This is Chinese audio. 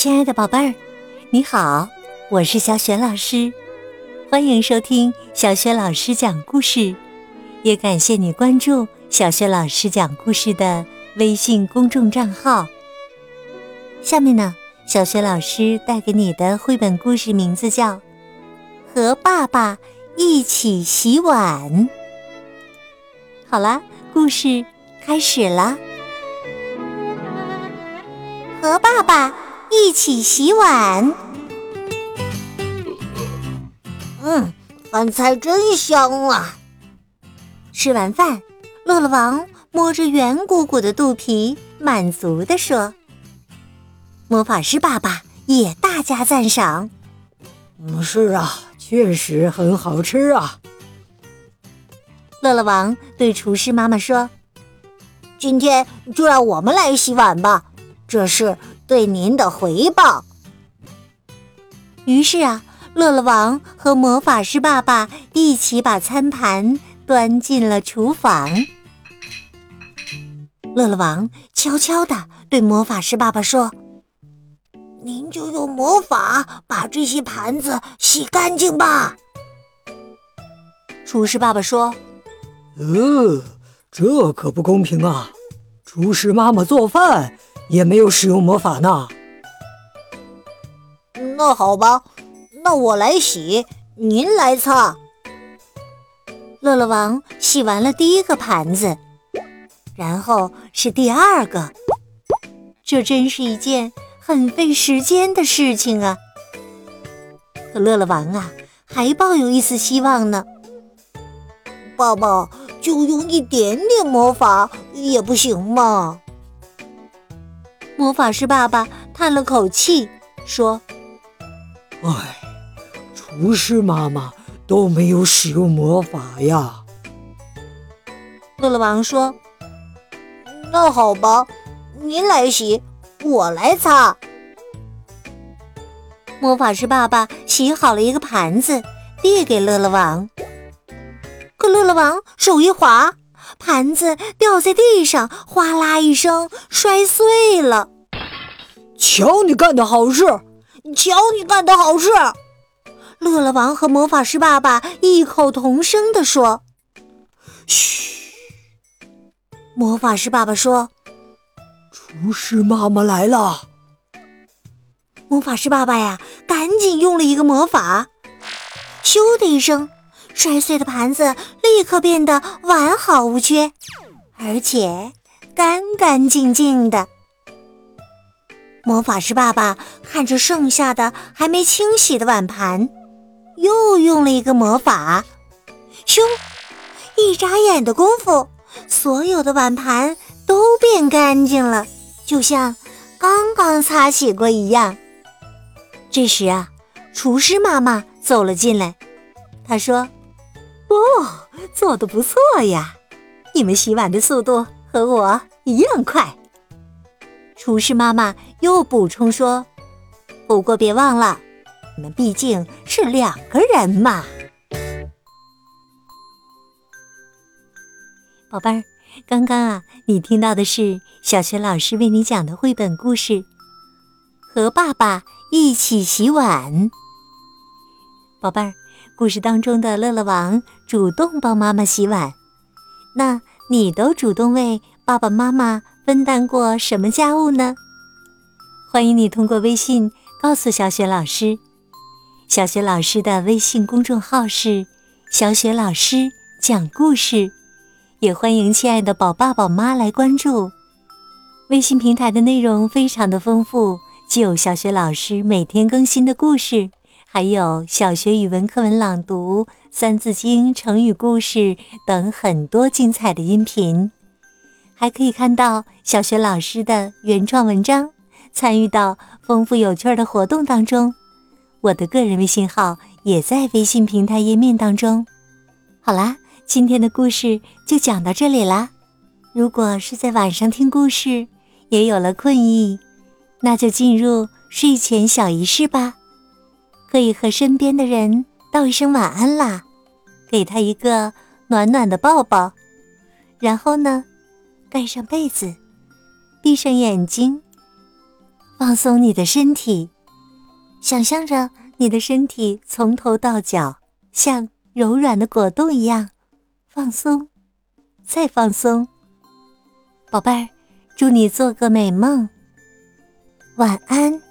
亲爱的宝贝儿，你好，我是小雪老师，欢迎收听小雪老师讲故事，也感谢你关注小雪老师讲故事的微信公众账号。下面呢，小雪老师带给你的绘本故事名字叫《和爸爸一起洗碗》。好啦，故事开始了。和爸爸一起洗碗。嗯，饭菜真香啊！吃完饭，乐乐王摸着圆鼓鼓的肚皮，满足地说：“魔法师爸爸也大加赞赏。”“嗯，是啊，确实很好吃啊。”乐乐王对厨师妈妈说：“今天就让我们来洗碗吧。”这是对您的回报。于是啊，乐乐王和魔法师爸爸一起把餐盘端进了厨房。乐乐王悄悄地对魔法师爸爸说：“您就用魔法把这些盘子洗干净吧。”厨师爸爸说：“呃，这可不公平啊！厨师妈妈做饭。”也没有使用魔法呢。那好吧，那我来洗，您来擦。乐乐王洗完了第一个盘子，然后是第二个。这真是一件很费时间的事情啊！可乐乐王啊，还抱有一丝希望呢。爸爸，就用一点点魔法也不行吗？魔法师爸爸叹了口气，说：“唉，厨师妈妈都没有使用魔法呀。”乐乐王说：“那好吧，您来洗，我来擦。”魔法师爸爸洗好了一个盘子，递给乐乐王。可乐乐王手一滑。盘子掉在地上，哗啦一声摔碎了。瞧你干的好事！瞧你干的好事！乐乐王和魔法师爸爸异口同声地说：“嘘！”魔法师爸爸说：“厨师妈妈来了。”魔法师爸爸呀，赶紧用了一个魔法，咻的一声。摔碎的盘子立刻变得完好无缺，而且干干净净的。魔法师爸爸看着剩下的还没清洗的碗盘，又用了一个魔法，咻！一眨眼的功夫，所有的碗盘都变干净了，就像刚刚擦洗过一样。这时啊，厨师妈妈走了进来，她说。哦，做的不错呀！你们洗碗的速度和我一样快。厨师妈妈又补充说：“不过别忘了，你们毕竟是两个人嘛。”宝贝儿，刚刚啊，你听到的是小学老师为你讲的绘本故事《和爸爸一起洗碗》。宝贝儿。故事当中的乐乐王主动帮妈妈洗碗，那你都主动为爸爸妈妈分担过什么家务呢？欢迎你通过微信告诉小雪老师。小雪老师的微信公众号是“小雪老师讲故事”，也欢迎亲爱的宝爸宝妈来关注。微信平台的内容非常的丰富，既有小雪老师每天更新的故事。还有小学语文课文朗读、三字经、成语故事等很多精彩的音频，还可以看到小学老师的原创文章，参与到丰富有趣的活动当中。我的个人微信号也在微信平台页面当中。好啦，今天的故事就讲到这里啦。如果是在晚上听故事，也有了困意，那就进入睡前小仪式吧。可以和身边的人道一声晚安啦，给他一个暖暖的抱抱，然后呢，盖上被子，闭上眼睛，放松你的身体，想象着你的身体从头到脚像柔软的果冻一样放松，再放松。宝贝儿，祝你做个美梦，晚安。